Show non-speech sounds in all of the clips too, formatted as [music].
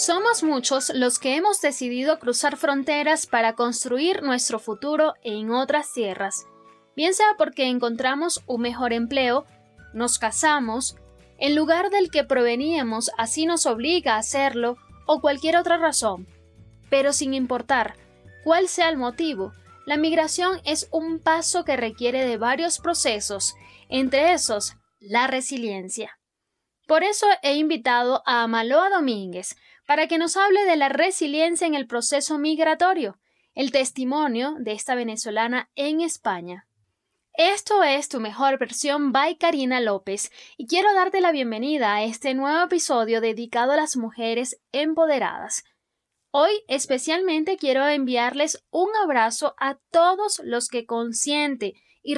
Somos muchos los que hemos decidido cruzar fronteras para construir nuestro futuro en otras tierras, bien sea porque encontramos un mejor empleo, nos casamos, en lugar del que proveníamos así nos obliga a hacerlo, o cualquier otra razón. Pero sin importar cuál sea el motivo, la migración es un paso que requiere de varios procesos, entre esos la resiliencia. Por eso he invitado a Amaloa Domínguez, para que nos hable de la resiliencia en el proceso migratorio, el testimonio de esta venezolana en España. Esto es tu mejor versión by Karina López y quiero darte la bienvenida a este nuevo episodio dedicado a las mujeres empoderadas. Hoy especialmente quiero enviarles un abrazo a todos los que consciente y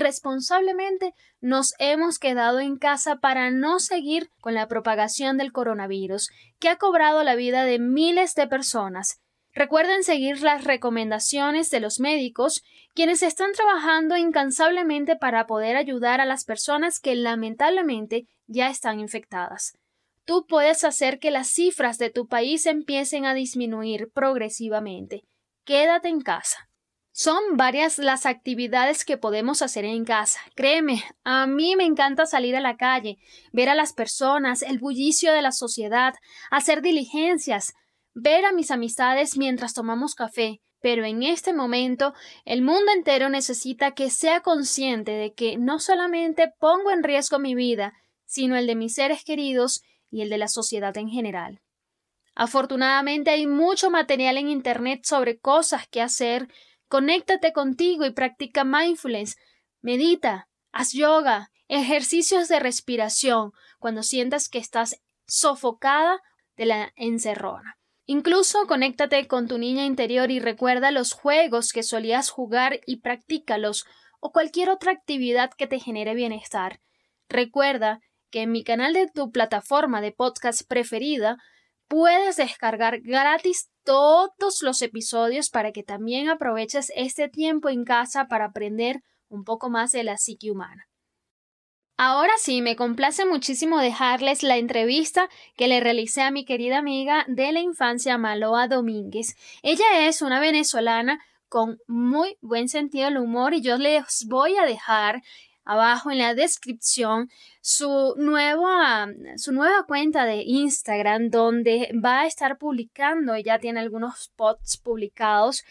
nos hemos quedado en casa para no seguir con la propagación del coronavirus, que ha cobrado la vida de miles de personas. Recuerden seguir las recomendaciones de los médicos, quienes están trabajando incansablemente para poder ayudar a las personas que lamentablemente ya están infectadas. Tú puedes hacer que las cifras de tu país empiecen a disminuir progresivamente. Quédate en casa. Son varias las actividades que podemos hacer en casa. Créeme, a mí me encanta salir a la calle, ver a las personas, el bullicio de la sociedad, hacer diligencias, ver a mis amistades mientras tomamos café. Pero en este momento el mundo entero necesita que sea consciente de que no solamente pongo en riesgo mi vida, sino el de mis seres queridos y el de la sociedad en general. Afortunadamente hay mucho material en Internet sobre cosas que hacer, Conéctate contigo y practica mindfulness. Medita, haz yoga, ejercicios de respiración cuando sientas que estás sofocada de la encerrona. Incluso conéctate con tu niña interior y recuerda los juegos que solías jugar y practícalos o cualquier otra actividad que te genere bienestar. Recuerda que en mi canal de tu plataforma de podcast preferida puedes descargar gratis todos los episodios para que también aproveches este tiempo en casa para aprender un poco más de la psique humana. Ahora sí, me complace muchísimo dejarles la entrevista que le realicé a mi querida amiga de la infancia Maloa Domínguez. Ella es una venezolana con muy buen sentido del humor y yo les voy a dejar abajo en la descripción su nueva, su nueva cuenta de Instagram donde va a estar publicando, ya tiene algunos posts publicados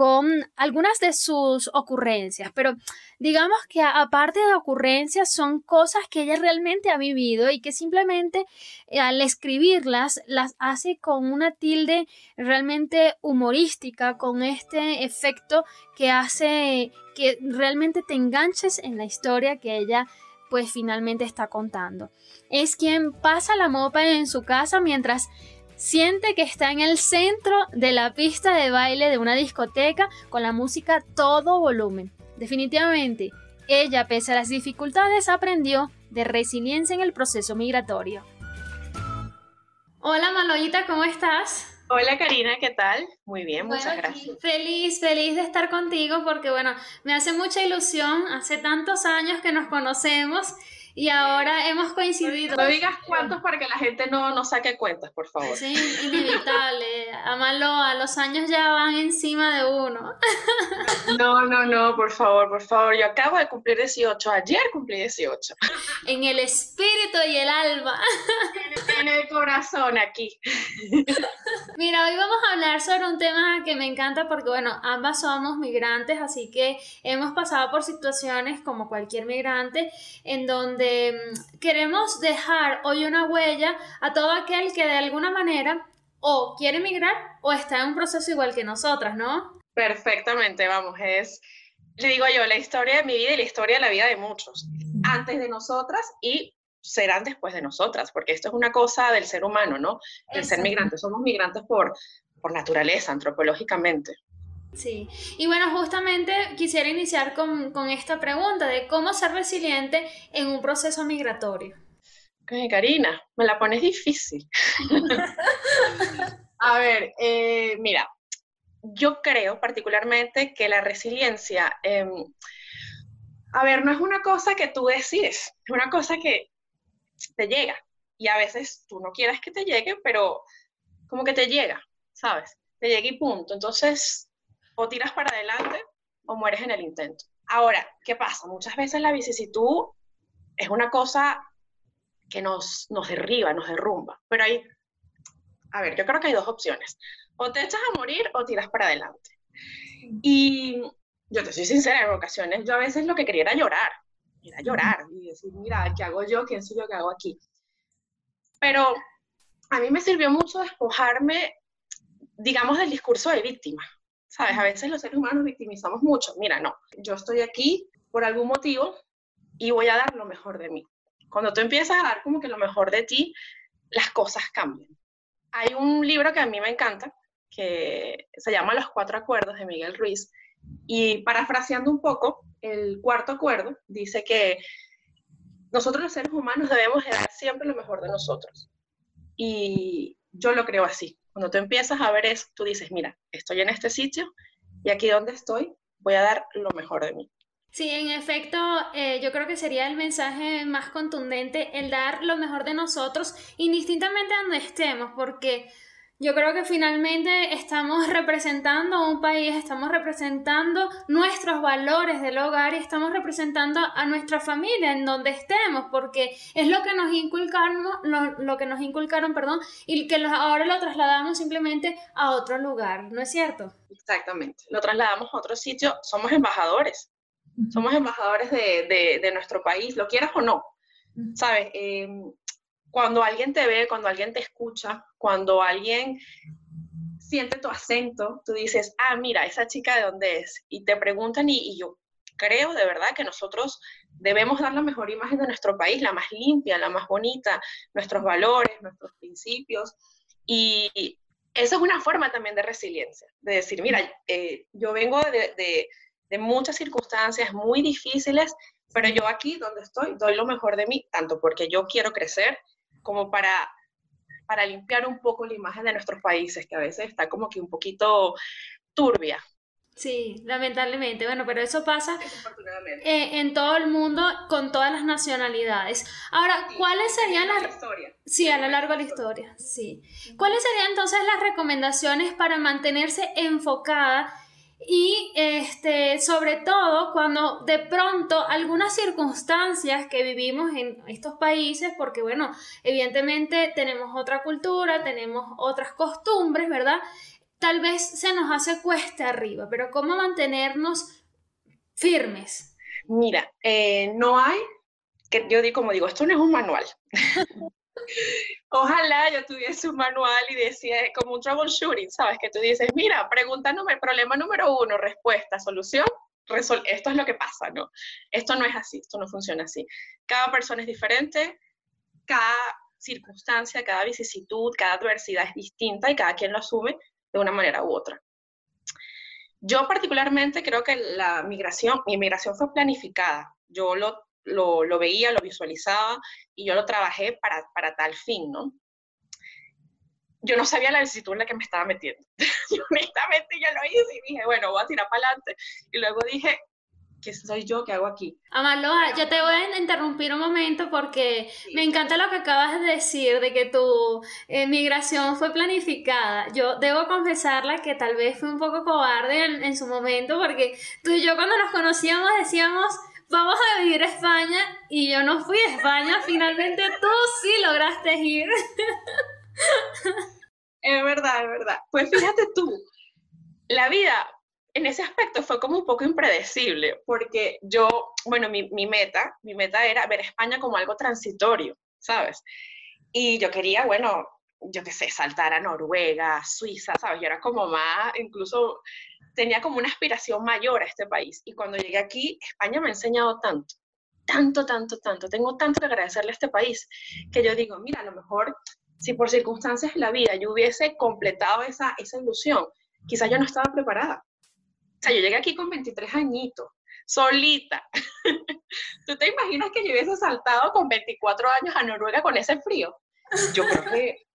con algunas de sus ocurrencias, pero digamos que aparte de ocurrencias son cosas que ella realmente ha vivido y que simplemente eh, al escribirlas las hace con una tilde realmente humorística, con este efecto que hace que realmente te enganches en la historia que ella pues finalmente está contando. Es quien pasa la mopa en su casa mientras siente que está en el centro de la pista de baile de una discoteca con la música todo volumen. Definitivamente, ella, pese a las dificultades, aprendió de resiliencia en el proceso migratorio. Hola Maloita, ¿cómo estás? Hola Karina, ¿qué tal? Muy bien, muchas gracias. Feliz, feliz de estar contigo porque bueno, me hace mucha ilusión, hace tantos años que nos conocemos y ahora hemos coincidido. No digas cuántos para que la gente no, no saque cuentas, por favor. Sí, inevitable. a los años ya van encima de uno. No, no, no, por favor, por favor. Yo acabo de cumplir 18. Ayer cumplí 18. En el espíritu y el alma. En el corazón, aquí. Mira, hoy vamos a hablar sobre un tema que me encanta porque, bueno, ambas somos migrantes, así que hemos pasado por situaciones como cualquier migrante en donde Mm, queremos dejar hoy una huella a todo aquel que de alguna manera o quiere emigrar o está en un proceso igual que nosotras, ¿no? Perfectamente, vamos, es, le digo yo, la historia de mi vida y la historia de la vida de muchos, antes de nosotras y serán después de nosotras, porque esto es una cosa del ser humano, ¿no? El ser migrante, somos migrantes por, por naturaleza, antropológicamente. Sí, y bueno, justamente quisiera iniciar con, con esta pregunta de cómo ser resiliente en un proceso migratorio. Karina, me la pones difícil. [laughs] A ver, eh, mira, yo creo particularmente que la resiliencia, em, a ver, no es una cosa que tú decides, es una cosa que te llega. Y a veces tú no quieres que te llegue, pero como que te llega, ¿sabes? Te llega y punto. Entonces, o tiras para adelante o mueres en el intento. Ahora, ¿qué pasa? Muchas veces la vicisitud es una cosa que nos, nos derriba, nos derrumba. Pero hay, a ver, yo creo que hay dos opciones. O te echas a morir o tiras para adelante. Y yo te soy sincera, en ocasiones yo a veces lo que quería era llorar, era llorar y decir, mira, ¿qué hago yo? ¿Quién soy yo? ¿Qué hago aquí? Pero a mí me sirvió mucho despojarme, digamos, del discurso de víctima. ¿Sabes? A veces los seres humanos victimizamos mucho. Mira, no, yo estoy aquí por algún motivo y voy a dar lo mejor de mí. Cuando tú empiezas a dar como que lo mejor de ti, las cosas cambian. Hay un libro que a mí me encanta, que se llama Los Cuatro Acuerdos de Miguel Ruiz, y parafraseando un poco, el cuarto acuerdo dice que nosotros los seres humanos debemos dar siempre lo mejor de nosotros. Y yo lo creo así. Cuando tú empiezas a ver eso, tú dices, mira, estoy en este sitio y aquí donde estoy voy a dar lo mejor de mí. Sí, en efecto, eh, yo creo que sería el mensaje más contundente el dar lo mejor de nosotros, indistintamente donde estemos, porque yo creo que finalmente estamos [laughs] representando a un país, estamos representando nuestros valores del hogar y estamos representando a nuestra familia en donde estemos, porque es lo que nos inculcaron, lo, que nos inculcaron, perdón, y que ahora lo trasladamos simplemente a otro lugar, ¿no es cierto? Exactamente, lo trasladamos a otro sitio, somos embajadores somos embajadores de, nuestro país, lo quieras o no. ¿Sabes? Em, cuando alguien te ve, cuando alguien te escucha, cuando alguien siente tu acento, tú dices, ah, mira, esa chica de dónde es. Y te preguntan y, yo creo de verdad que nosotros debemos dar la mejor imagen de nuestro país, la más limpia, la más bonita, nuestros valores, nuestros principios. Y eso es una forma también de resiliencia, de decir, mira, eh, yo vengo de, de muchas circunstancias muy difíciles, pero yo aquí donde estoy doy lo mejor de mí, tanto porque yo quiero crecer como para, para limpiar un poco la imagen de nuestros países, que a veces está como que un poquito turbia. Sí, lamentablemente. Bueno, pero eso pasa eh, en todo el mundo con todas las nacionalidades. Ahora, ¿cuáles serían las... Sí, a lo largo de la historia, sí. ¿Cuáles serían entonces las recomendaciones para mantenerse enfocada y este, sobre todo cuando de pronto algunas circunstancias que vivimos en estos países, porque bueno, evidentemente tenemos otra cultura, tenemos otras costumbres, ¿verdad? Tal vez se nos hace cuesta arriba, pero ¿cómo mantenernos firmes? Mira, eh, no hay, que yo digo, como digo, esto no es un manual. Ojalá yo tuviese un manual y decía, como un troubleshooting, ¿sabes? Que tú dices, mira, pregunta número, problema número uno, respuesta, solución, esto es lo que pasa, ¿no? Esto no es así, esto no funciona así. Cada persona es diferente, cada circunstancia, cada vicisitud, cada adversidad es distinta y cada quien lo asume de una manera u otra. Yo particularmente creo que la migración, mi migración fue planificada. Yo lo lo, veía, lo visualizaba y yo lo trabajé para, para tal fin, ¿no? Yo no sabía la vicisitud en la que me estaba metiendo. [laughs] yo honestamente yo lo hice y dije, bueno, voy a tirar para adelante. Y luego dije, ¿qué soy yo? ¿Qué hago aquí? Amaloa, yo te voy a interrumpir un momento porque me encanta lo que acabas de decir, de que tu eh, migración fue planificada. Yo debo confesarla que tal vez fue un poco cobarde en, en, su momento porque tú y yo cuando nos conocíamos decíamos, vamos a vivir a España y yo no fui a España, finalmente tú sí lograste ir. [laughs] Es verdad, es verdad. Pues fíjate tú, la vida en ese aspecto fue como un poco impredecible, porque yo, bueno, mi, mi meta, mi meta era ver España como algo transitorio, ¿sabes? Y yo quería, bueno, yo qué sé, saltar a Noruega, Suiza, ¿sabes? Yo era como más, incluso tenía como una aspiración mayor a este país. Y cuando llegué aquí, España me ha enseñado tanto, tanto, tanto, tanto. Tengo tanto que agradecerle a este país que yo digo, mira, a lo mejor si por circunstancias de la vida yo hubiese completado esa, esa ilusión, quizás yo no estaba preparada. O sea, yo llegué aquí con 23 añitos, solita. [laughs] ¿Tú te imaginas que yo hubiese saltado con 24 años a Noruega con ese frío? Yo creo que,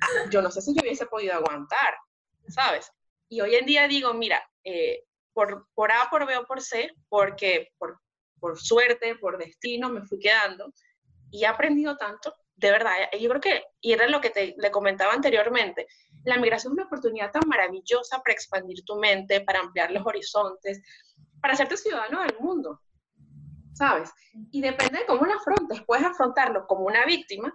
ah, yo no sé si yo hubiese podido aguantar, ¿sabes? Y hoy en día digo, mira, eh, por, por A, por B o por C, porque por, por suerte, por destino, me fui quedando y he aprendido tanto, de verdad, yo creo que, y era lo que te le comentaba anteriormente, la migración es una oportunidad tan maravillosa para expandir tu mente, para ampliar los horizontes, para hacerte ciudadano del mundo, ¿sabes? Y depende de cómo lo afrontes, puedes afrontarlo como una víctima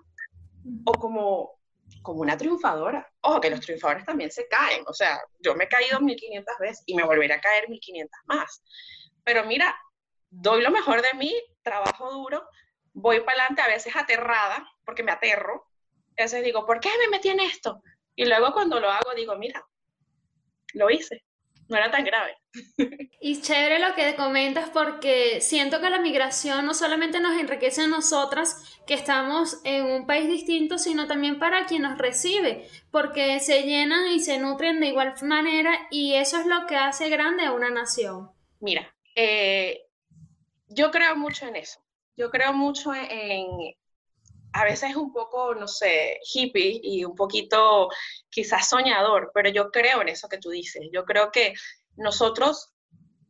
o como, como una triunfadora. Ojo, que los triunfadores también se caen, o sea, yo me he caído 1500 veces y me volveré a caer 1500 más. Pero mira, doy lo mejor de mí, trabajo duro, voy para adelante a veces aterrada, porque me aterro. A veces digo, ¿por qué me metí en esto? Y luego cuando lo hago digo, mira, lo hice, no era tan grave. [laughs] Y chévere lo que comentas porque siento que la migración no solamente nos enriquece a nosotras que estamos en un país distinto, sino también para quien nos recibe, porque se llenan y se nutren de igual manera y eso es lo que hace grande a una nación. Mira, eh, yo creo mucho en eso. Yo creo mucho en, a veces es un poco, no sé, hippie y un poquito quizás soñador, pero yo creo en eso que tú dices. Yo creo que nosotros,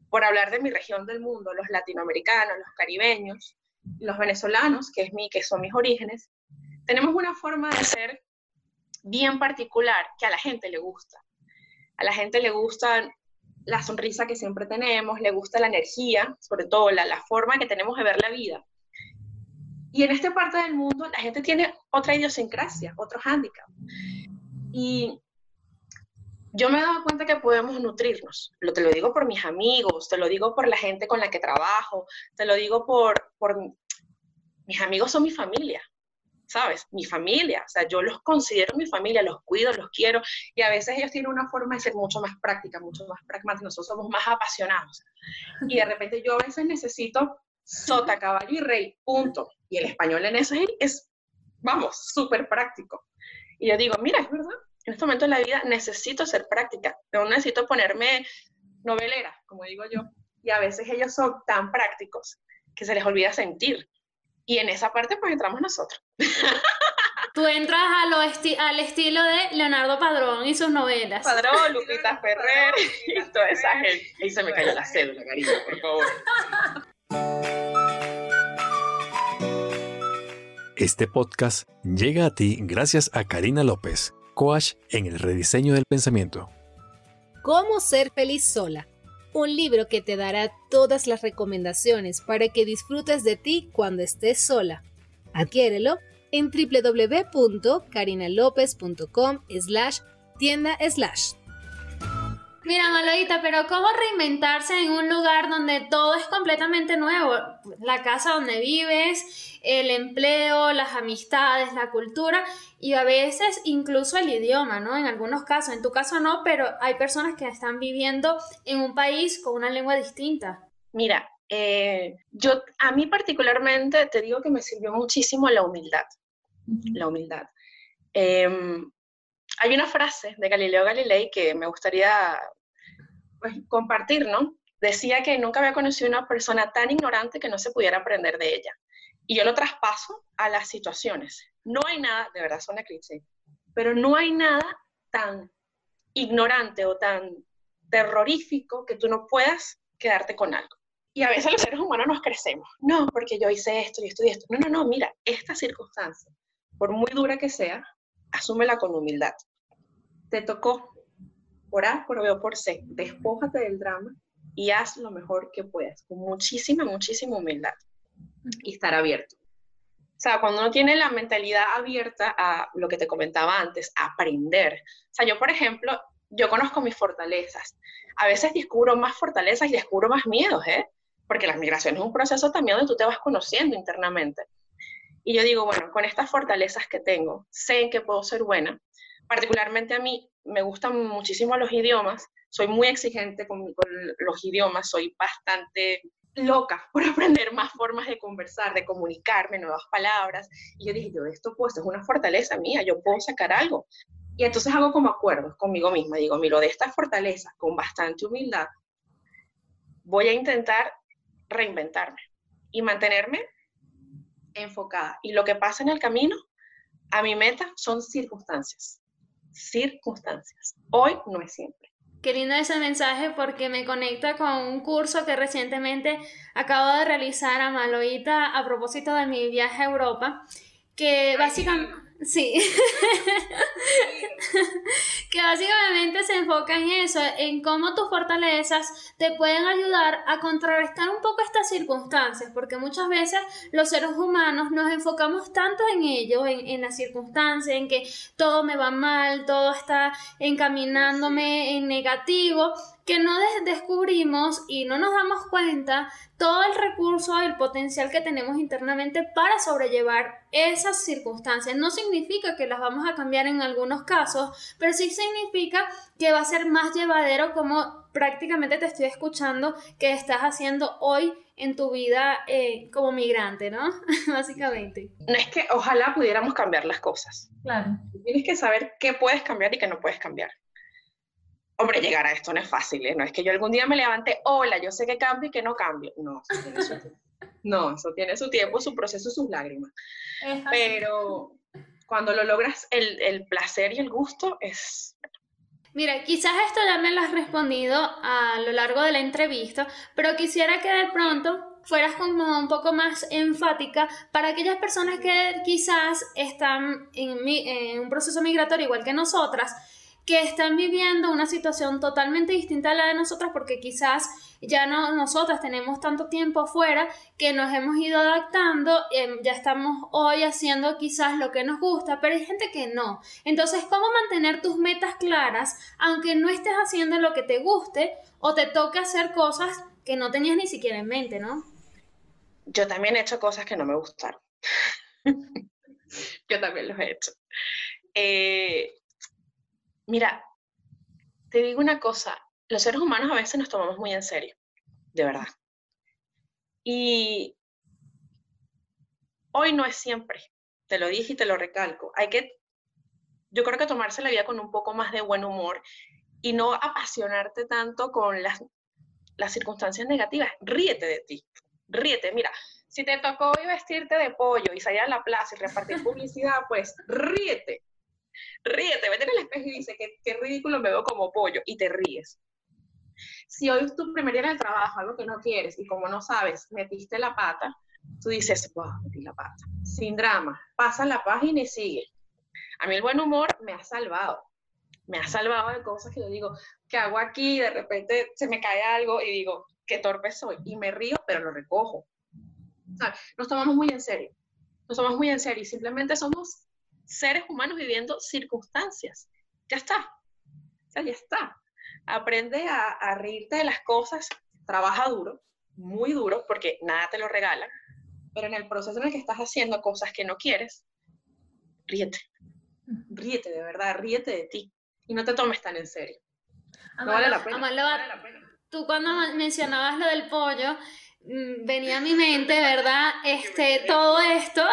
por hablar de mi región del mundo, los latinoamericanos, los caribeños, los venezolanos, que, es mi, que son mis orígenes, tenemos una forma de ser bien particular que a la gente le gusta. A la gente le gusta la sonrisa que siempre tenemos, le gusta la energía, sobre todo la, la forma que tenemos de ver la vida. Y en esta parte del mundo la gente tiene otra idiosincrasia, otro hándicap. Y yo me he dado cuenta que podemos nutrirnos. Lo, te lo digo por mis amigos, te lo digo por la gente con la que trabajo, te lo digo por, por mis amigos son mi familia, ¿sabes? Mi familia, o sea, yo los considero mi familia, los cuido, los quiero, y a veces ellos tienen una forma de ser mucho más práctica, mucho más pragmática, nosotros somos más apasionados. Y de repente yo a veces necesito sota, caballo y rey, punto. Y el español en eso es, vamos, súper práctico. Y yo digo, mira, es verdad, en este momento de la vida necesito ser práctica, no necesito ponerme novelera, como digo yo. Y a veces ellos son tan prácticos que se les olvida sentir. Y en esa parte pues entramos nosotros. [laughs] Tú entras a lo al estilo de Leonardo Padrón y sus novelas. Padrón, Lupita Ferrer y toda esa gente. Ahí se me cayó la cédula, cariño, por favor. [laughs] Este podcast llega a ti gracias a Karina López, coach en el rediseño del pensamiento. Cómo ser feliz sola. Un libro que te dará todas las recomendaciones para que disfrutes de ti cuando estés sola. Adquiérelo en www.carinalopez.com slash tienda slash. Mira, Maloita, pero ¿cómo reinventarse en un lugar donde todo es completamente nuevo? La casa donde vives, el empleo, las amistades, la cultura y a veces incluso el idioma, ¿no? En algunos casos, en tu caso no, pero hay personas que están viviendo en un país con una lengua distinta. Mira, eh, yo a mí particularmente te digo que me sirvió muchísimo la humildad. La humildad. Em, hay una frase de Galileo Galilei que me gustaría pues, compartir, ¿no? Decía que nunca había conocido una persona tan ignorante que no se pudiera aprender de ella. Y yo lo traspaso a las situaciones. No hay nada, de verdad suena cliché, pero no hay nada tan ignorante o tan terrorífico que tú no puedas quedarte con algo. Y a veces los seres humanos nos crecemos. No, porque yo hice esto y esto y esto. No, no, no, mira, esta circunstancia, por muy dura que sea, asúmela con humildad. Te tocó por A, por B o por C. Despójate del drama y haz lo mejor que puedas, con muchísima, muchísima humildad y estar abierto. O sea, cuando uno tiene la mentalidad abierta a lo que te comentaba antes, a aprender. O sea, yo, por ejemplo, yo conozco mis fortalezas. A veces descubro más fortalezas y descubro más miedos, ¿eh? Porque la migración es un proceso también donde tú te vas conociendo internamente. Y yo digo, bueno, con estas fortalezas que tengo, sé en que puedo ser buena. Particularmente a mí me gustan muchísimo los idiomas, soy muy exigente con, los idiomas, soy bastante loca [laughs] por aprender más formas de conversar, de comunicarme, nuevas palabras. Y yo dije, yo esto pues es una fortaleza mía, yo puedo sacar algo. Y entonces hago como acuerdos conmigo misma, digo, miro de estas fortalezas con bastante humildad, voy a intentar reinventarme y mantenerme enfocada. Y lo que pasa en el camino a mi meta son circunstancias. Circunstancias. Hoy no es siempre. Qué lindo ese mensaje porque me conecta con un curso que recientemente acabo de realizar a Maloita a propósito de mi viaje a Europa, que básicamente Sí. [laughs] que básicamente se enfoca en eso, en cómo tus fortalezas te pueden ayudar a contrarrestar un poco estas circunstancias, porque muchas veces los seres humanos nos enfocamos tanto en ello, en, en las circunstancias, en que todo me va mal, todo está encaminándome en negativo, que no descubrimos y no nos damos cuenta todo el recurso, el potencial que tenemos internamente para sobrellevar esas circunstancias. No significa que las vamos a cambiar en algunos casos, pero sí significa que va a ser más llevadero como prácticamente te estoy escuchando que estás haciendo hoy en tu vida eh, como migrante, ¿no? [laughs] Básicamente. No es que ojalá pudiéramos cambiar las cosas. Claro. Tienes que saber qué puedes cambiar y qué no puedes cambiar hombre, llegar a esto no es fácil, ¿eh? No es que yo algún día me levante, hola, yo sé que cambio y que no cambio. No, eso tiene su tiempo. No, eso tiene su tiempo, su proceso, sus lágrimas. Pero cuando lo logras, el, el, placer y el gusto es... Mira, quizás esto ya me lo has respondido a lo largo de la entrevista, pero quisiera que de pronto fueras como un poco más enfática para aquellas personas que quizás están en, en un proceso migratorio igual que nosotras, que están viviendo una situación totalmente distinta a la de nosotras porque quizás ya no nosotras tenemos tanto tiempo afuera que nos hemos ido adaptando, em, ya estamos hoy haciendo quizás lo que nos gusta, pero hay gente que no. Entonces, ¿cómo mantener tus metas claras aunque no estés haciendo lo que te guste o te toque hacer cosas que no tenías ni siquiera en mente, ¿no? Yo también he hecho cosas que no me gustaron. [laughs] Yo también los he hecho. Eh, Mira, te digo una cosa, los seres humanos a veces nos tomamos muy en serio, de verdad. Y hoy no es siempre, te lo dije y te lo recalco. Hay que, yo creo que tomarse la vida con un poco más de buen humor y no apasionarte tanto con las, las circunstancias negativas. Ríete de ti, ríete. Mira, si te tocó hoy vestirte de pollo y salir a la plaza y repartir publicidad, pues ríete ríete, vete el espejo y dice, qué, qué ridículo me veo como pollo, y te ríes. Si hoy es tu primer día en el trabajo, algo que no quieres, y como no sabes, metiste la pata, tú dices, wow, metí la pata. Sin drama, pasa la página y sigue. A mí el buen humor me ha salvado. Me ha salvado de cosas que yo digo, ¿qué hago aquí? De repente se me cae algo y digo, qué torpe soy. Y me río, pero lo recojo. nos tomamos muy en serio. Nos tomamos muy en serio y simplemente somos seres humanos viviendo circunstancias. Ya está. O sea, ya está. Aprende a, reírte de las cosas, trabaja duro, muy duro, porque nada te lo regala, pero en el proceso en el que estás haciendo cosas que no quieres, ríete. Ríete, de verdad, ríete de ti. Y no te tomes tan en serio. no vale la pena. no vale la pena. Tú cuando mencionabas lo del pollo, venía a mi mente, ¿verdad? Este, todo esto.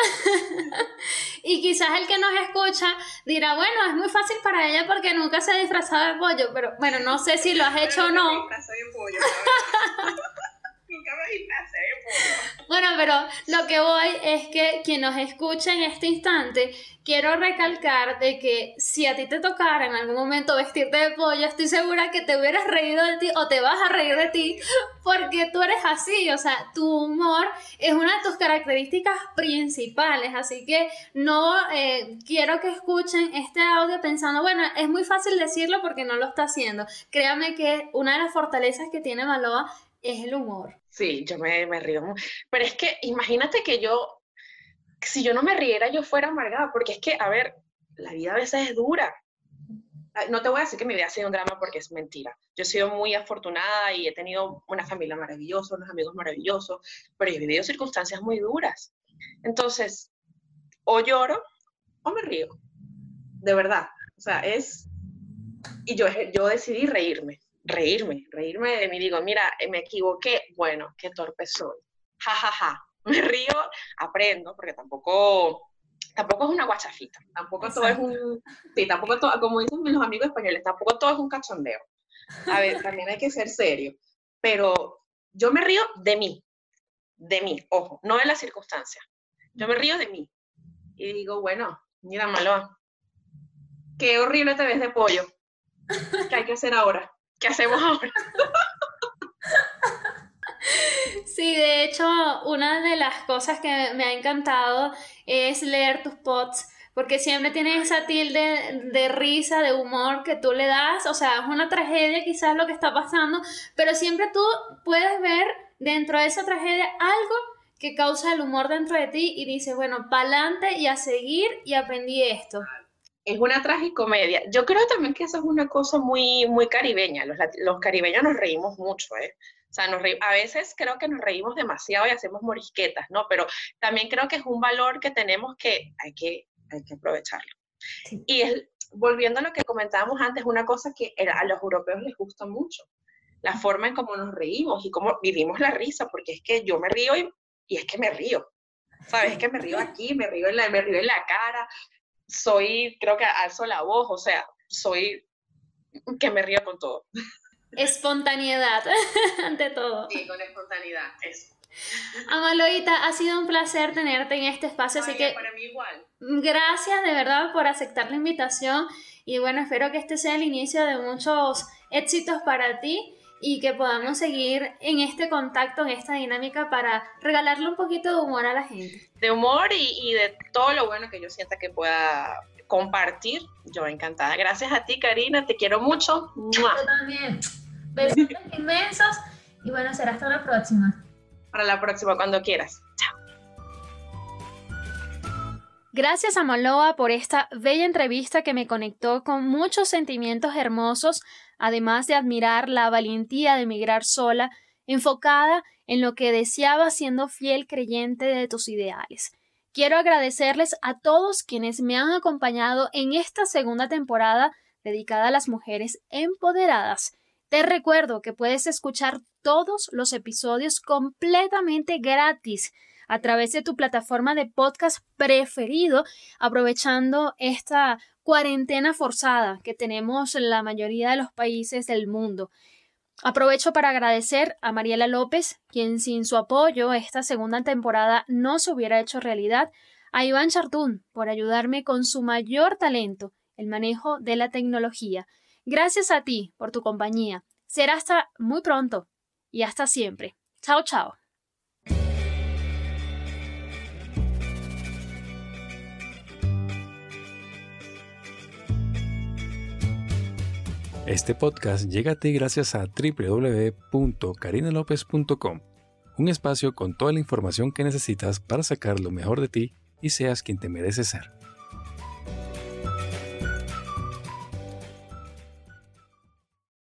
[laughs] y quizás el que nos escucha dirá, bueno, es muy fácil para ella porque nunca se ha disfrazado de pollo, pero bueno, no sé si lo has hecho o no. [laughs] Bueno, pero lo que voy es que quien nos escucha en este instante, quiero recalcar de que si a ti te tocara en algún momento vestirte de pollo, estoy segura que te hubieras reído de ti o te vas a reír de ti porque tú eres así, o sea, tu humor es una de tus características principales, así que no eh, quiero que escuchen este audio pensando, bueno, es muy fácil decirlo porque no lo está haciendo. Créame que una de las fortalezas que tiene Maloa es el humor. Sí, yo me, me río. Pero es que imagínate que yo, si yo no me riera, yo fuera amargada, porque es que, a ver, la vida a veces es dura. No te voy a decir que mi vida ha sido un drama porque es mentira. Yo he sido muy afortunada y he tenido una familia maravillosa, unos amigos maravillosos, pero he vivido circunstancias muy duras. Entonces, o lloro o me río. De verdad. O sea, es... Y yo, yo decidí reírme reírme, reírme de mí. Digo, mira, eh, me equivoqué, bueno, qué torpe soy. Ja, ja, ja. [laughs] Me río, aprendo, porque tampoco, tampoco es una guachafita, tampoco todo es un, sí, tampoco todo, como dicen los amigos españoles, tampoco todo es un cachondeo. A ver, también hay que ser serio, pero yo me río de mí, de mí, ojo, no de la circunstancia. Yo me río de mí. Y digo, bueno, mira, Malo, qué horrible te ves de pollo. ¿Qué hay que hacer ahora? ¿Qué hacemos ahora? [laughs] Sí, de hecho, una de las cosas que me ha encantado es leer tus posts, porque siempre tienes esa tilde de risa, de humor que tú le das, o sea, es una tragedia quizás lo que está pasando, pero siempre tú puedes ver dentro de esa tragedia algo que causa el humor dentro de ti y dices, bueno, pa'lante y a seguir y aprendí esto. Es una tragicomedia. Yo creo también que eso es una cosa muy, muy caribeña. Los, los caribeños nos reímos mucho, ¿eh? O sea, nos a veces creo que nos reímos demasiado y hacemos morisquetas, ¿no? Pero también creo que es un valor que tenemos que hay que, hay que aprovecharlo. Y es, volviendo a lo que comentábamos antes, una cosa que a los europeos les gusta mucho, la forma en cómo nos reímos y cómo vivimos la risa, porque es que yo me río y, y es que me río. ¿Sabes? Es que me río [laughs] aquí, me río, en la, me río en la cara, soy, creo que alzo la voz, o sea, soy que me río con todo. Espontaneidad, [laughs] ante todo. Sí, con espontaneidad, eso. Amaloita, ha sido un placer tenerte en este espacio, así que para mí igual. gracias de verdad por aceptar la invitación y bueno, espero que este sea el inicio de muchos éxitos para ti y que podamos seguir en este contacto, en esta dinámica para regalarle un poquito de humor a la gente. De humor y, y de todo lo bueno que yo sienta que pueda compartir, yo encantada. Gracias a ti, Karina, te quiero mucho. Yo también. Besitos inmensos y bueno, será hasta la próxima. Para la próxima, cuando quieras. Chao. Gracias a Maloa por esta bella entrevista que me conectó con muchos sentimientos hermosos, además de admirar la valentía de emigrar sola, enfocada en lo que deseaba siendo fiel creyente de tus ideales. Quiero agradecerles a todos quienes me han acompañado en esta segunda temporada dedicada a las mujeres empoderadas. Te recuerdo que puedes escuchar todos los episodios completamente gratis a través de tu plataforma de podcast preferido, aprovechando esta cuarentena forzada que tenemos en la mayoría de los países del mundo. Aprovecho para agradecer a Mariela López, quien sin su apoyo esta segunda temporada no se hubiera hecho realidad, a Iván Chartún por ayudarme con su mayor talento, el manejo de la tecnología, Gracias a ti por tu compañía. Será hasta muy pronto y hasta siempre. Chao, chao. Este podcast llega a ti gracias a www.carinalopez.com, un espacio con toda la información que necesitas para sacar lo mejor de ti y seas quien te mereces ser.